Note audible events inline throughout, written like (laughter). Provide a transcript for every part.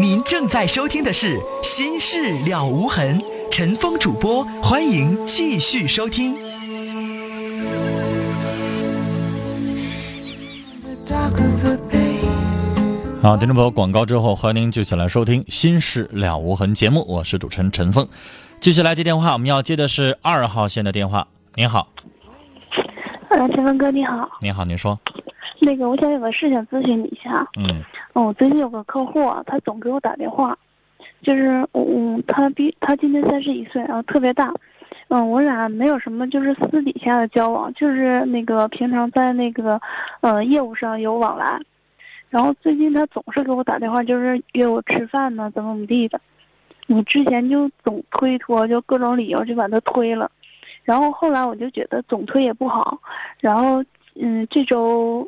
您正在收听的是《心事了无痕》，陈峰主播，欢迎继续收听。好，听众朋友，广告之后，欢迎您继续来收听《心事了无痕》节目，我是主持人陈峰。继续来接电话，我们要接的是二号线的电话。您好，呃，陈峰哥你好，你好，您说，那个我想有个事想咨询你一下。嗯我最近有个客户啊，他总给我打电话，就是嗯，他比他今年三十一岁，然后特别大，嗯，我俩没有什么就是私底下的交往，就是那个平常在那个呃业务上有往来，然后最近他总是给我打电话，就是约我吃饭呢，怎么怎么地的，我之前就总推脱，就各种理由就把他推了，然后后来我就觉得总推也不好，然后嗯，这周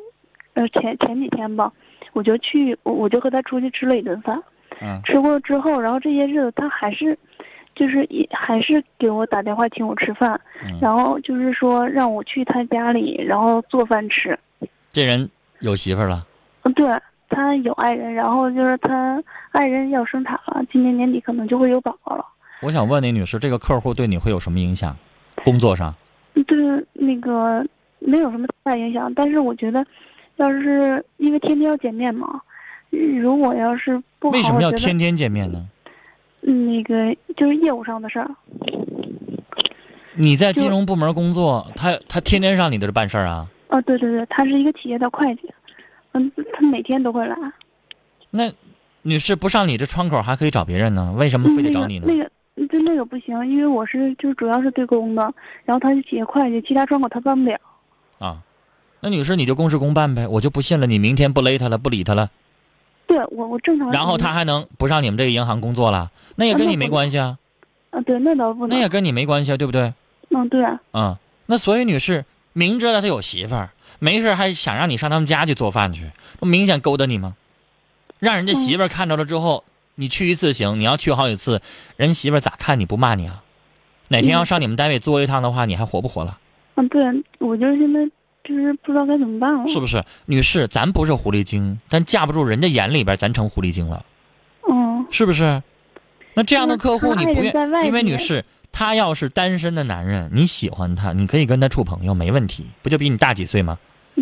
呃前前几天吧。我就去，我我就和他出去吃了一顿饭，嗯吃过之后，然后这些日子他还是，就是也还是给我打电话请我吃饭，嗯，然后就是说让我去他家里，然后做饭吃。这人有媳妇儿了，嗯，对他有爱人，然后就是他爱人要生产了，今年年底可能就会有宝宝了。我想问那女士，这个客户对你会有什么影响？工作上？对那个没有什么太大影响，但是我觉得，要是因为天天要见面嘛，如果要是不好，为什么要天天见面呢？那个就是业务上的事儿。你在金融部门工作，他他天天上你这办事儿啊？哦，对对对，他是一个企业的会计，嗯，他每天都会来。那女士不上你这窗口，还可以找别人呢，为什么非得找你呢？那个那个，就那个不行，因为我是就主要是对公的，然后他是企业会计，其他窗口他办不了。啊，那女士你就公事公办呗，我就不信了，你明天不勒他了，不理他了，对我我正常。然后他还能不上你们这个银行工作了？那也跟你没关系啊，啊，对，那倒不能。那也跟你没关系啊，对不对？嗯，对啊，嗯，那所以女士明知道他有媳妇儿，没事还想让你上他们家去做饭去，不明显勾搭你吗？让人家媳妇儿看着了之后，你去一次行，你要去好几次，人媳妇儿咋看你不骂你啊？哪天要上你们单位坐一趟的话，你还活不活了？嗯，对，我就是现在就是不知道该怎么办了。是不是？女士，咱不是狐狸精，但架不住人家眼里边咱成狐狸精了，嗯，是不是？那这样的客户你不愿，因为女士，他要是单身的男人，你喜欢他，你可以跟他处朋友，没问题，不就比你大几岁吗？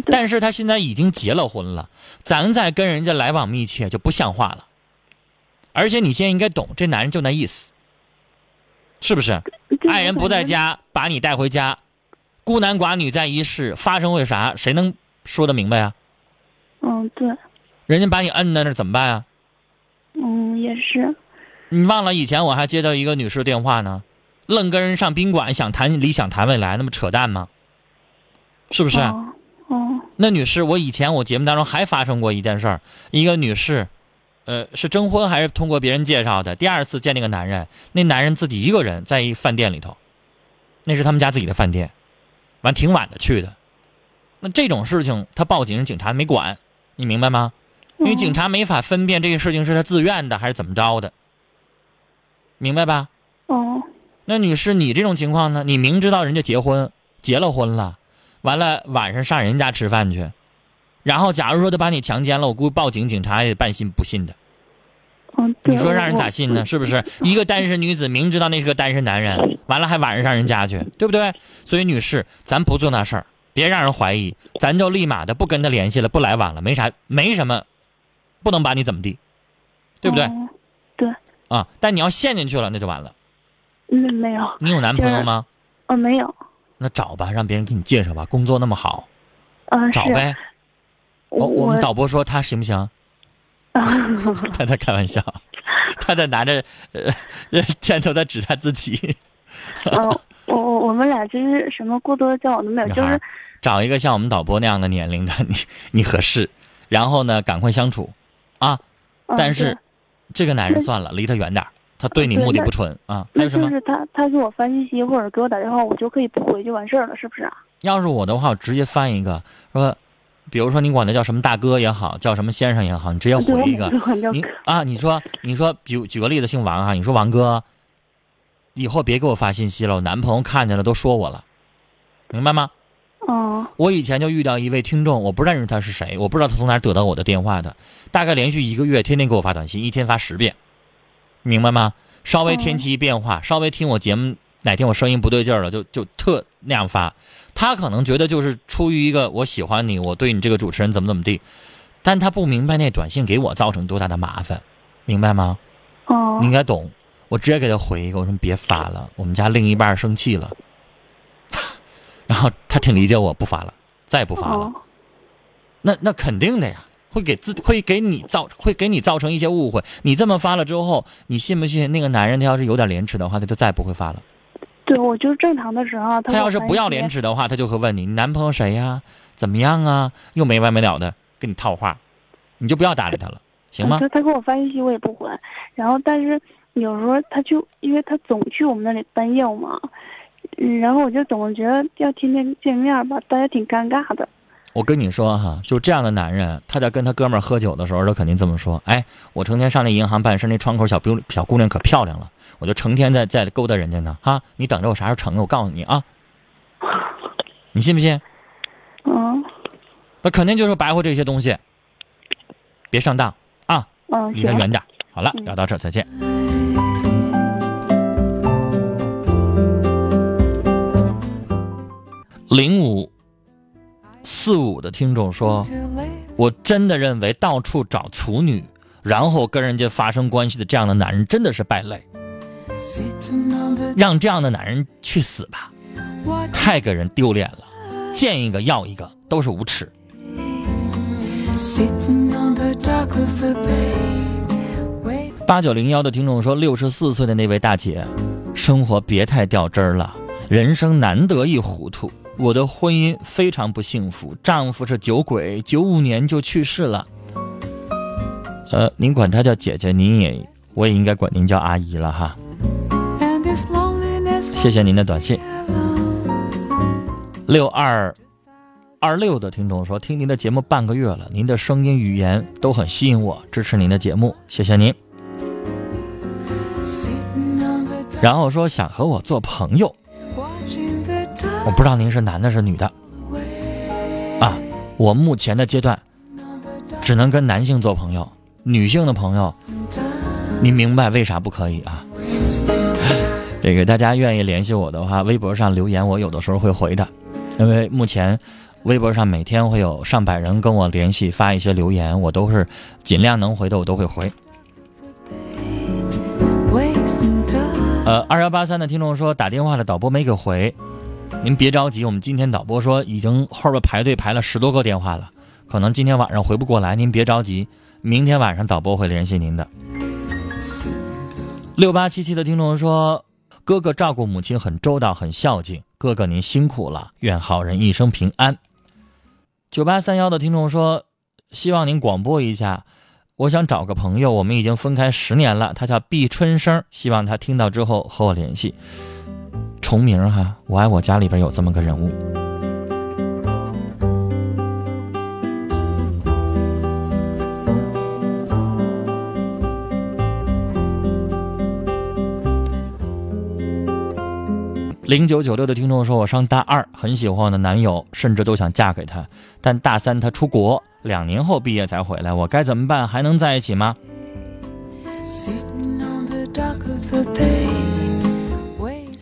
但是他现在已经结了婚了，咱再跟人家来往密切就不像话了。而且你现在应该懂，这男人就那意思，是不是？爱人不在。家，把你带回家，孤男寡女在一室，发生会啥？谁能说得明白啊？嗯，对，人家把你摁在那儿怎么办啊？嗯，也是。你忘了以前我还接到一个女士电话呢，愣跟人上宾馆想谈理想谈未来，那么扯淡吗？是不是？哦，哦，那女士，我以前我节目当中还发生过一件事儿，一个女士，呃，是征婚还是通过别人介绍的？第二次见那个男人，那男人自己一个人在一饭店里头，那是他们家自己的饭店，完挺晚的去的。那这种事情，他报警，警察没管，你明白吗？因为警察没法分辨这个事情是他自愿的还是怎么着的，明白吧？哦，那女士，你这种情况呢？你明知道人家结婚结了婚了，完了晚上上人家吃饭去，然后假如说他把你强奸了，我估计报警，警察也半信不信的。嗯，你说让人咋信呢？？是不是？(laughs) 一个单身女子明知道那是个单身男人，完了还晚上上人家去，对不对？所以女士，咱不做那事儿，别让人怀疑，咱就立马的不跟他联系了，不来往了，没啥，没什么，不能把你怎么地，对不对？哦对，啊，但你要陷进去了，那就完了。嗯，没有，你有男朋友吗？哦，没有，那找吧，让别人给你介绍吧。工作那么好。找呗。我我我们导播说他行不行？(laughs) 他在开玩笑，(laughs) 他在拿着呃呃 (laughs) 箭头在指他自己。嗯，我我我们俩就是什么过多的交往都没有，就是找一个像我们导播那样的年龄的，你你合适，然后呢赶快相处，啊！嗯但是对这个男人算了，离他远点儿，他对你目的不纯啊。还有什么？就是他他给我发信息或者给我打电话，我就可以不回就完事儿了，是不是啊？要是我的话，我直接翻一个说，比如说你管他叫什么大哥也好，叫什么先生也好，你直接回一个你啊，你说你说，比如举个例子，姓王哈，你说王哥，以后别给我发信息了，我男朋友看见了都说我了，明白吗？哦我以前就遇到一位听众，我不认识他是谁，我不知道他从哪得到我的电话的。大概连续一个月，天天给我发短信，一天发十遍，明白吗？稍微天气一变化，稍微听我节目哪天我声音不对劲儿了，就就特那样发。他可能觉得就是出于一个我喜欢你，我对你这个主持人怎么怎么地，但他不明白那短信给我造成多大的麻烦，明白吗？哦你应该懂。我直接给他回一个，我说别发了，我们家另一半生气了。(laughs) 然后他挺理解我，不发了，再也不发了。哦那那肯定的呀，会给自会给你造会给你造成一些误会。你这么发了之后，你信不信那个男人他要是有点廉耻的话，他就再也不会发了。对，我就是正常的时候，他他要是不要连廉耻的话，他就会问你你男朋友谁呀？怎么样啊？又没完没了的跟你套话，你就不要搭理他了，行吗？他他给我发信息我也不回，然后但是有时候他就因为他总去我们那里办业务嘛，嗯，然后我就总觉得要天天见面吧，大家挺尴尬的。我跟你说哈，就这样的男人，他在跟他哥们儿喝酒的时候，他肯定这么说：“哎，我成天上那银行办事，那窗口小姑小姑娘可漂亮了，我就成天在在勾搭人家呢。哈，你等着我啥时候成了，我告诉你啊，你信不信？嗯那肯定就是白活这些东西，别上当啊，离他远点。好了，嗯聊到这儿，再见。零五四五的听众说：“我真的认为到处找处女，然后跟人家发生关系的这样的男人真的是败类，让这样的男人去死吧，太给人丢脸了，见一个要一个，都是无耻。”八九零幺的听众说，六十四岁的那位大姐，生活别太掉针儿了，人生难得一糊涂。我的婚姻非常不幸福，丈夫是酒鬼，九五年就去世了。呃，您管她叫姐姐，您也我也应该管您叫阿姨了哈。谢谢您的短信。六二二六的听众说，听您的节目半个月了，您的声音语言都很吸引我，支持您的节目，谢谢您。然后说想和我做朋友，我不知道您是男的是女的啊？我目前的阶段只能跟男性做朋友，女性的朋友，您明白为啥不可以啊？这个大家愿意联系我的话，微博上留言，我有的时候会回的，因为目前微博上每天会有上百人跟我联系，发一些留言，我都是尽量能回的我都会回。呃，二幺八三的听众说打电话的导播没给回，您别着急，我们今天导播说已经后边排队排了十多个电话了，可能今天晚上回不过来，您别着急，明天晚上导播会联系您的。六八七七的听众说，哥哥照顾母亲很周到，很孝敬，哥哥您辛苦了，愿好人一生平安。九八三幺的听众说，希望您广播一下。我想找个朋友，我们已经分开十年了，他叫毕春生，希望他听到之后和我联系。重名哈，我爱我家里边有这么个人物。零九九六的听众说：“我上大二，很喜欢我的男友，甚至都想嫁给他。但大三他出国，两年后毕业才回来，我该怎么办？还能在一起吗？”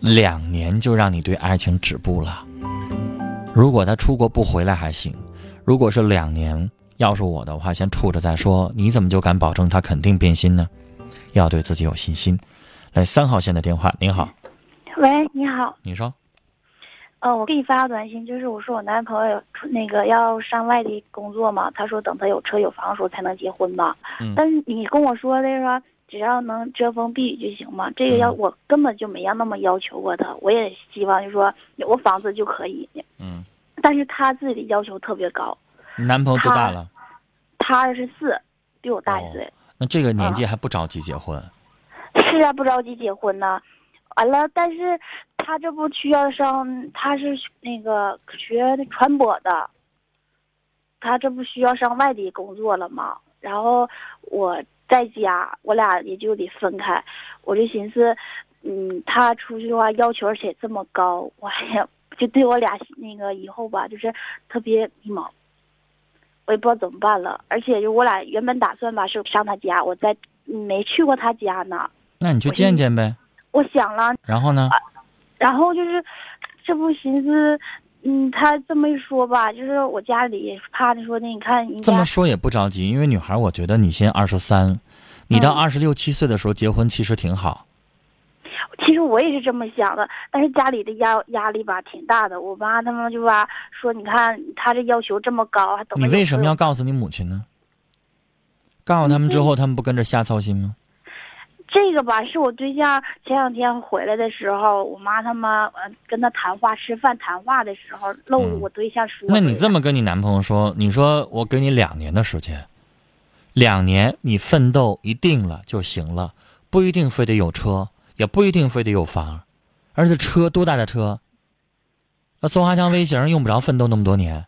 两年就让你对爱情止步了。如果他出国不回来还行，如果是两年，要是我的话，先处着再说。你怎么就敢保证他肯定变心呢？要对自己有信心。来，三号线的电话，您好，喂，你好，你说，呃，我给你发个短信，就是我说我男朋友出那个要上外地工作嘛，他说等他有车有房的时候才能结婚嘛。嗯但是你跟我说的说只要能遮风避雨就行嘛，这个要、嗯我根本就没要那么要求过他，我也希望就说有个房子就可以。嗯，但是他自己的要求特别高，你男朋友多大了？他二十四，比我大一岁。那这个年纪还不着急结婚？是啊，不着急结婚呢。完了，但是他这不需要上，他是那个学传播的，他这不需要上外地工作了吗？然后我在家，我俩也就得分开。我就寻思，嗯，他出去的话要求而且这么高，我也就对我俩那个以后吧，就是特别迷茫，我也不知道怎么办了。而且就我俩原本打算吧是上他家，我在没去过他家呢。那你去见见呗。我想了，然后呢？然后就是这不寻思，嗯，他这么一说吧，就是我家里怕他说的，你看这么说也不着急，因为女孩，我觉得你现在二十三，你到嗯二十六七岁的时候结婚，其实挺好。其实我也是这么想的，但是家里的压压力吧挺大的。我妈他们就吧说，你看他这要求这么高，还等你为什么要告诉你母亲呢？告诉他们之后，他们不跟着瞎操心吗？这个吧？是我对象前两天回来的时候，我妈他们呃跟他谈话吃饭谈话的时候漏嗯我对象说的。那你这么跟你男朋友说，你说我给你两年的时间，两年你奋斗一定了就行了，不一定非得有车，也不一定非得有房，而且车多大的车？那松花江微型用不着奋斗那么多年，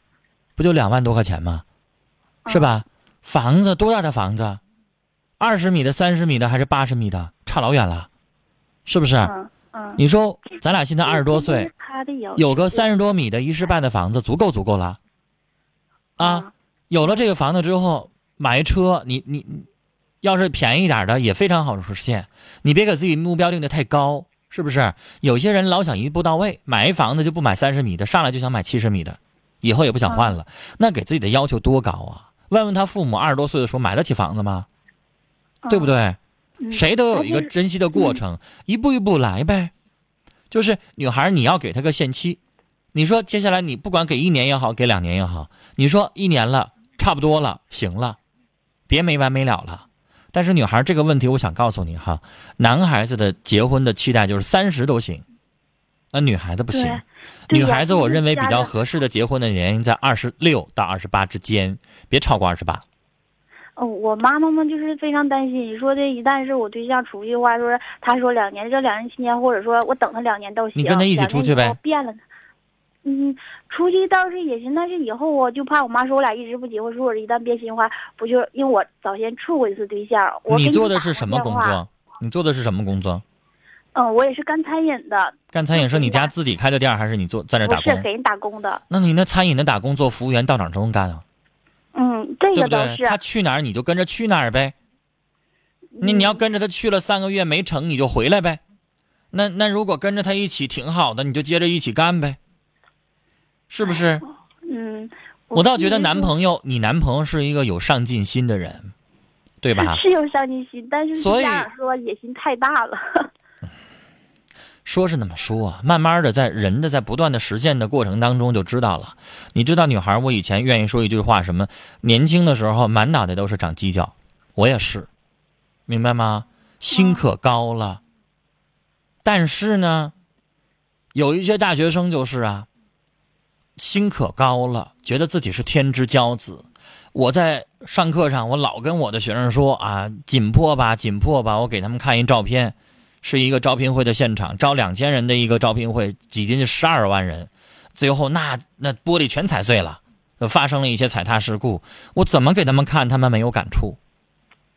不就两万多块钱吗？是吧？房子多大的房子？二十米的、三十米的还是八十米的？差老远了，是不是？嗯嗯，你说咱俩现在二十多岁，，有个三十多米的一室半的房子，足够足够了。啊，有了这个房子之后，买一车，你你你，要是便宜点的也非常好实现。你别给自己目标定的太高，是不是？有些人老想一步到位，买一房子就不买三十米的，上来就想买七十米的，以后也不想换了，那给自己的要求多高啊？问问他父母二十多岁的时候买得起房子吗？对不？对？嗯谁都有一个珍惜的过程，一步一步来呗。就是女孩，你要给她个限期。你说接下来你不管给一年也好，给两年也好，你说一年了，差不多了，行了，别没完没了了。但是女孩这个问题，我想告诉你哈，男孩子的结婚的期待就是三十都行，那女孩子不行。女孩子，我认为比较合适的结婚的年龄在二十六到二十八之间，别超过二十八。哦，我妈妈们就是非常担心。你说的，一旦是我对象出去的话，说他说两年，这两年期间，或者说我等他两年都行。你跟他一起出去呗变了呢。嗯，出去倒是也行，但是以后我就怕我妈说我俩一直不结婚，说我一旦变心的话，不就因为我早先处过一次对象。我你做的是什么？工作？你做的是什么工作？嗯，我也是干餐饮的，干餐饮是你家自己开的店，还是你做在那打工？是给人打工的。那你那餐饮的打工做服务员到哪儿都能干啊？嗯，这对不对？个倒是。他去哪儿你就跟着去哪儿呗。你你要跟着他去了三个月没成，你就回来呗。那那如果跟着他一起挺好的，你就接着一起干呗，是不是？嗯，我倒觉得男朋友，你男朋友是一个有上进心的人，对吧？是有上进心，但是所以家说野心太大了。说是那么说，慢慢的在人的在不断的实现的过程当中就知道了。你知道女孩，我以前愿意说一句话，什么年轻的时候满脑袋都是长犄角，我也是，明白吗？心可高了。但是呢，有一些大学生就是啊，心可高了，觉得自己是天之骄子。我在上课上，我老跟我的学生说啊，紧迫吧，紧迫吧。我给他们看一照片，是一个招聘会的现场，招两千人的一个招聘会，挤进去十二万人，最后那那玻璃全踩碎了，发生了一些踩踏事故。我怎么给他们看，他们没有感触。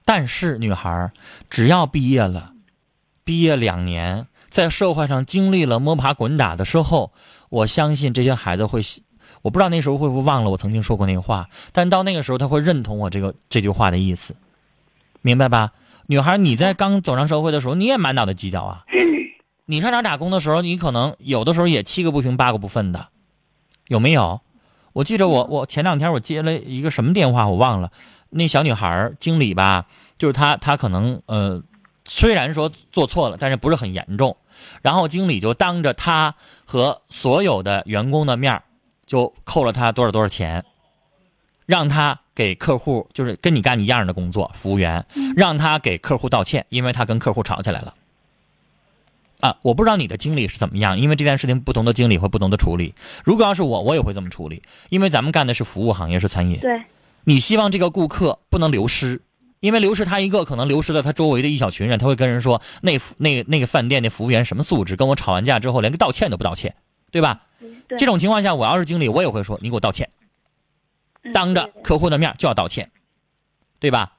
但是女孩只要毕业了，毕业两年，在社会上经历了摸爬滚打的时候，我相信这些孩子会。我不知道那时候会不会忘了我曾经说过那个话，但到那个时候他会认同我这个这句话的意思，明白吧？女孩，你在刚走上社会的时候，你也满脑袋计较啊。你上哪打工的时候，你可能有的时候也七个不平八个不忿的，有没有？我记着我我前两天我接了一个什么电话，我忘了。那小女孩儿经理吧，就是她她可能呃，虽然说做错了，但是不是很严重。然后经理就当着她和所有的员工的面就扣了她多少多少钱，让她给客户就是跟你干一样的工作，服务员，让他给客户道歉，因为他跟客户吵起来了。啊，我不知道你的经理是怎么样，因为这件事情不同的经理会不同的处理。如果要是我，我也会这么处理，因为咱们干的是服务行业，是餐饮。对，你希望这个顾客不能流失，因为流失他一个，可能流失了他周围的一小群人。他会跟人说，那服那那个饭店的服务员什么素质，跟我吵完架之后连个道歉都不道歉，对吧？对这种情况下，我要是经理，我也会说，你给我道歉，嗯当着客户的面就要道歉，对吧？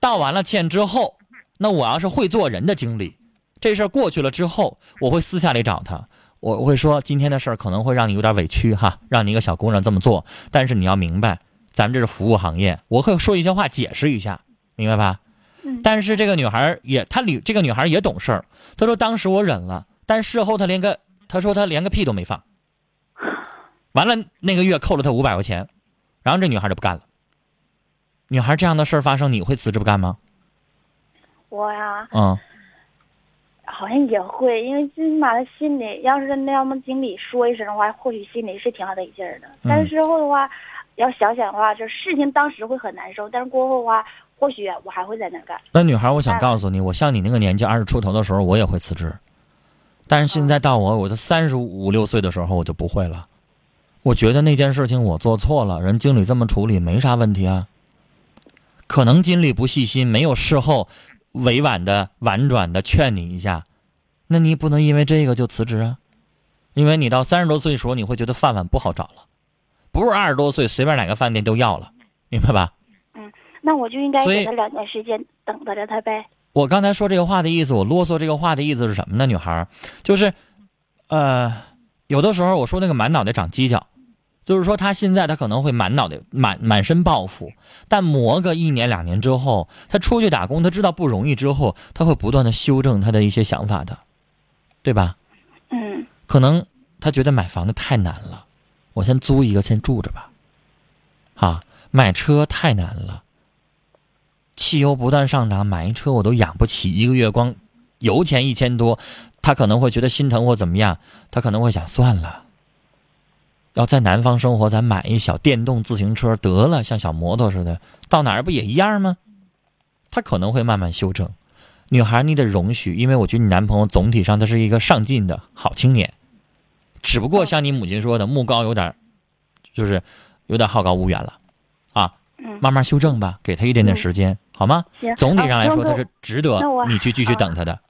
道完了歉之后，那我要是会做人的经理，这事儿过去了之后，我会私下里找他，我我会说今天的事儿可能会让你有点委屈哈，让你一个小姑娘这么做，但是你要明白，咱们这是服务行业，我会说一些话解释一下，明白吧？嗯但是这个女孩也，她女这个女孩也懂事儿，她说当时我忍了，但事后她连个，她说她连个屁都没放，完了那个月扣了她五百块钱，然后这女孩就不干了。女孩这样的事儿发生，你会辞职不干吗？我呀，嗯，好像也会，因为最起码他心里，要是那要么经理说一声的话，或许心里是挺好得劲儿的。但是之后的话，要想想的话，就事情当时会很难受，但是过后的话，或许我还会在那儿干。那女孩，我想告诉你，我像你那个年纪二十出头的时候，我也会辞职，但是现在到我我都三十五六岁的时候，我就不会了。我觉得那件事情我做错了，人经理这么处理没啥问题啊。可能经理不细心，没有事后委婉的、婉转的劝你一下，那你不能因为这个就辞职啊，因为你到三十多岁的时候，你会觉得饭碗不好找了，不是二十多岁随便哪个饭店都要了，明白吧？嗯那我就应该给他两年时间，等着他呗。我刚才说这个话的意思，我啰嗦这个话的意思是什么呢？女孩，就是，呃，有的时候我说那个满脑袋长犄角，就是说他现在他可能会满脑袋满满身抱负，但磨个一年两年之后，他出去打工，他知道不容易之后，他会不断的修正他的一些想法的，对吧？嗯可能他觉得买房子太难了，我先租一个先住着吧。啊，买车太难了，汽油不断上涨，买一车我都养不起，一个月光油钱一千多，他可能会觉得心疼或怎么样，他可能会想算了。要在南方生活，咱买一小电动自行车得了，像小摩托似的，到哪儿不也一样吗？他可能会慢慢修正。女孩，你得容许，因为我觉得你男朋友总体上他是一个上进的好青年，只不过像你母亲说的，目高有点，就是有点好高骛远了，啊，嗯，慢慢修正吧，给他一点点时间，好吗？总体上来说，啊他是值得你去继续等他的。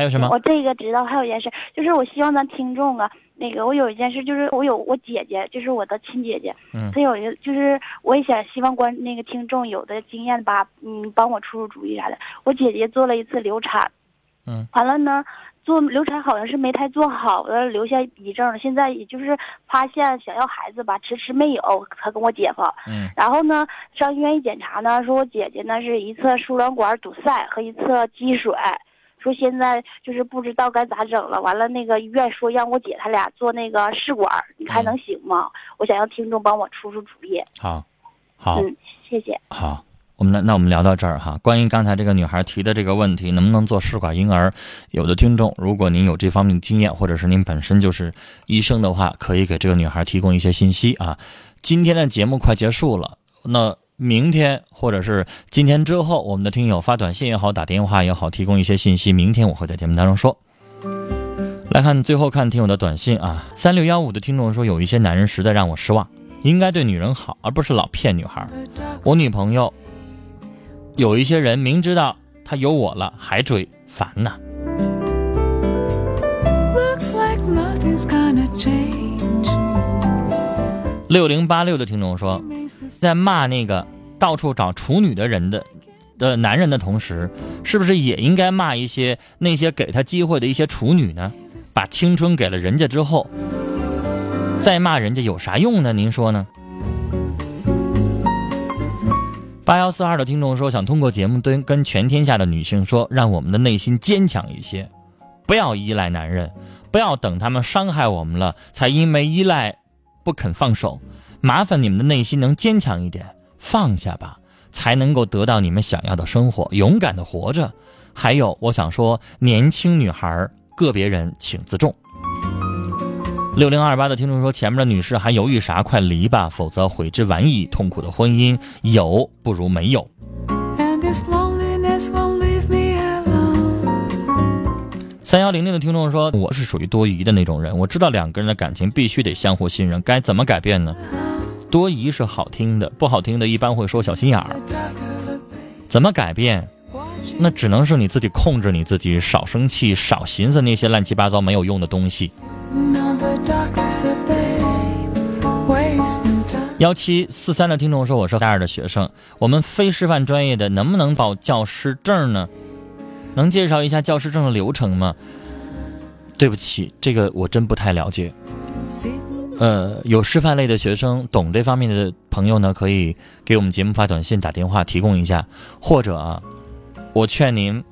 还有什么？我这个知道，还有一件事，就是我希望咱听众啊，那个我有一件事，就是我有我姐姐，就是我的亲姐姐，嗯她有一个，就是我也想希望关那个听众有的经验吧，嗯，帮我出出主意啥的。我姐姐做了一次流产，嗯，完了呢，做流产好像是没太做好的，留下遗症了。现在也就是发现想要孩子吧，迟迟没有。她跟我姐夫，嗯然后呢，上医院一检查呢，说我姐姐呢是一侧输卵管堵塞和一侧积水，说现在就是不知道该咋整了。完了，那个医院说让我姐她俩做那个试管，你看能行吗？我想让听众帮我出出主意。好，好，嗯，谢谢。好。我们那那我们聊到这儿哈。关于刚才这个女孩提的这个问题，能不能做试管婴儿？有的听众，如果您有这方面的经验，或者是您本身就是医生的话，可以给这个女孩提供一些信息啊。今天的节目快结束了，那明天或者是今天之后，我们的听友发短信也好，打电话也好，提供一些信息，明天我会在节目当中说。来看最后看听友的短信啊，三六幺五的听众说，有一些男人实在让我失望，应该对女人好，而不是老骗女孩。我女朋友有一些人明知道他有我了还追，烦呐。六零八六的听众说，在骂那个到处找处女的人的的男人的同时，是不是也应该骂一些那些给他机会的一些处女呢？把青春给了人家之后，再骂人家有啥用呢？您说呢？八幺四二的听众说，想通过节目跟跟全天下的女性说，让我们的内心坚强一些，不要依赖男人，不要等他们伤害我们了，才因为依赖不肯放手。麻烦你们的内心能坚强一点，放下吧，才能够得到你们想要的生活，勇敢的活着。还有，我想说，年轻女孩个别人请自重。六零二八的听众说，前面的女士还犹豫啥？快离吧，否则悔之晚矣。痛苦的婚姻有不如没有。And this 三幺零零的听众说，我是属于多疑的那种人，我知道两个人的感情必须得相互信任，该怎么改变呢？多疑是好听的，不好听的一般会说小心眼儿。怎么改变？那只能是你自己控制你自己，少生气，少寻思那些乱七八糟没有用的东西。幺七四三的听众说：“我是大二的学生，我们非师范专业的能不能报教师证呢？能介绍一下教师证的流程吗？”对不起，这个我真不太了解。呃，有师范类的学生懂这方面的朋友呢，可以给我们节目发短信、打电话提供一下，或者啊，我劝您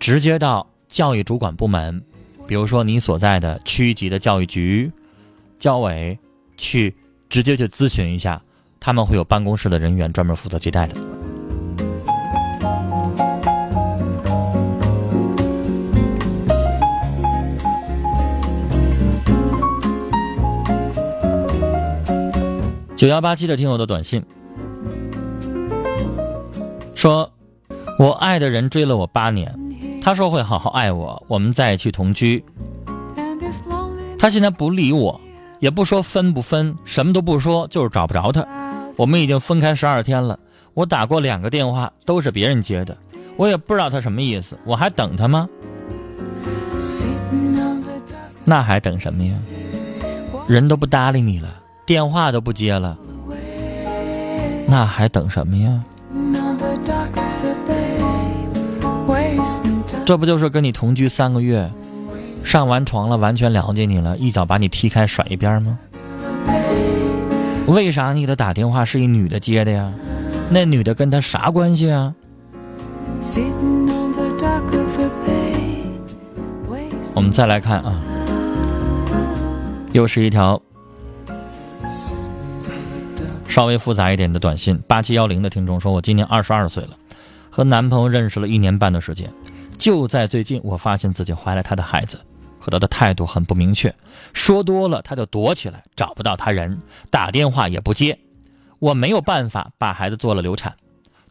直接到教育主管部门，比如说你所在的区级的教育局、教委，去直接去咨询一下，他们会有办公室的人员专门负责接待的。九幺八七的听友的短信说：“我爱的人追了我八年，他说会好好爱我，我们在一起同居。他现在不理我，也不说分不分，什么都不说，就是找不着他。我们已经分开十二天了，我打过两个电话，都是别人接的，我也不知道他什么意思。我还等他吗？那还等什么呀？人都不搭理你了。”电话都不接了，那还等什么呀？这不就是跟你同居三个月，上完床了，完全了解你了，一脚把你踢开甩一边吗？为啥你给他打电话是一女的接的呀？那女的跟他啥关系啊？我们再来看啊，又是一条。稍微复杂一点的短信，八七幺零的听众说：“我今年二十二岁了，和男朋友认识了一年半的时间，就在最近，我发现自己怀了他的孩子，和他的态度很不明确，说多了他就躲起来，找不到他人，打电话也不接，我没有办法把孩子做了流产。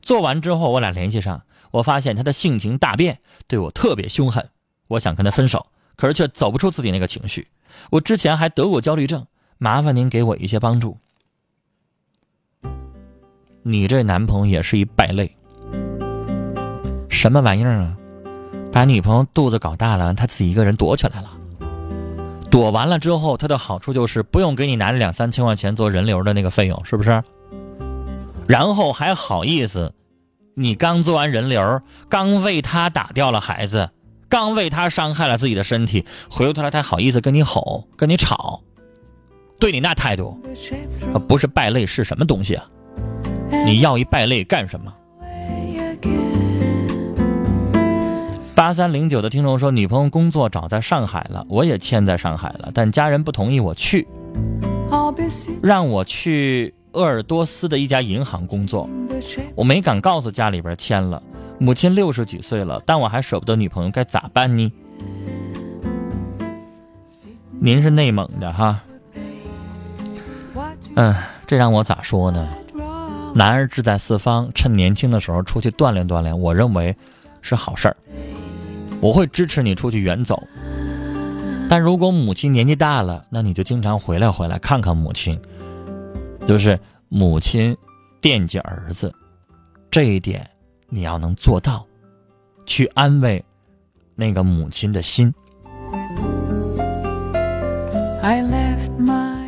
做完之后，我俩联系上，我发现他的性情大变，对我特别凶狠，我想跟他分手，可是却走不出自己那个情绪。我之前还得过焦虑症，麻烦您给我一些帮助。”你这男朋友也是一败类，什么玩意儿啊？把女朋友肚子搞大了，他自己一个人躲起来了。躲完了之后，他的好处就是不用给你拿着两三千块钱做人流的那个费用，是不是？然后还好意思，你刚做完人流，刚为他打掉了孩子，刚为他伤害了自己的身体，回过头来他好意思跟你吼，跟你吵，对你那态度，不是败类是什么东西啊？你要一败类干什么？八三零九的听众说，女朋友工作找在上海了，我也签在上海了，但家人不同意我去，让我去鄂尔多斯的一家银行工作。我没敢告诉家里边签了，母亲六十几岁了，但我还舍不得女朋友，该咋办呢？您是内蒙的哈，嗯，这让我咋说呢？男儿志在四方，趁年轻的时候出去锻炼锻炼，我认为是好事儿。我会支持你出去远走，但如果母亲年纪大了，那你就经常回来回来看看母亲，就是母亲惦记儿子，这一点你要能做到，去安慰那个母亲的心。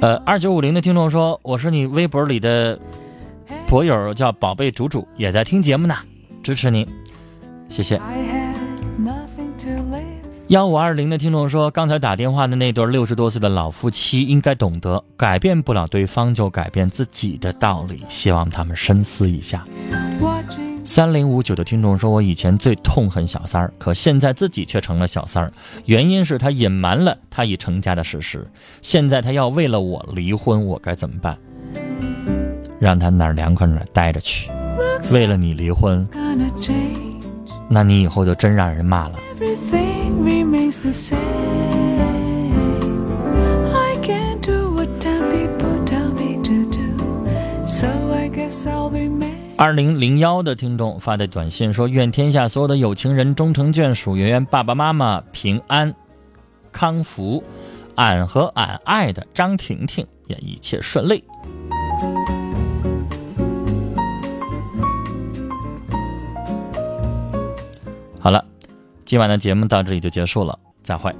呃，二九五零的听众说，我是你微博里的。博友叫宝贝主主也在听节目呢，支持您，谢谢。幺五二零的听众说，刚才打电话的那对六十多岁的老夫妻应该懂得，改变不了对方就改变自己的道理，希望他们深思一下。三零五九的听众说，我以前最痛恨小三儿，可现在自己却成了小三儿，原因是他隐瞒了他已成家的事实，现在他要为了我离婚，我该怎么办？让他哪儿凉快哪儿待着去，为了你离婚，那你以后就真让人骂了。二零零幺的听众发的短信说：“愿天下所有的有情人终成眷属，圆圆爸爸妈妈平安康福，俺和俺爱的张婷婷也一切顺利。”好了，今晚的节目到这里就结束了，再会。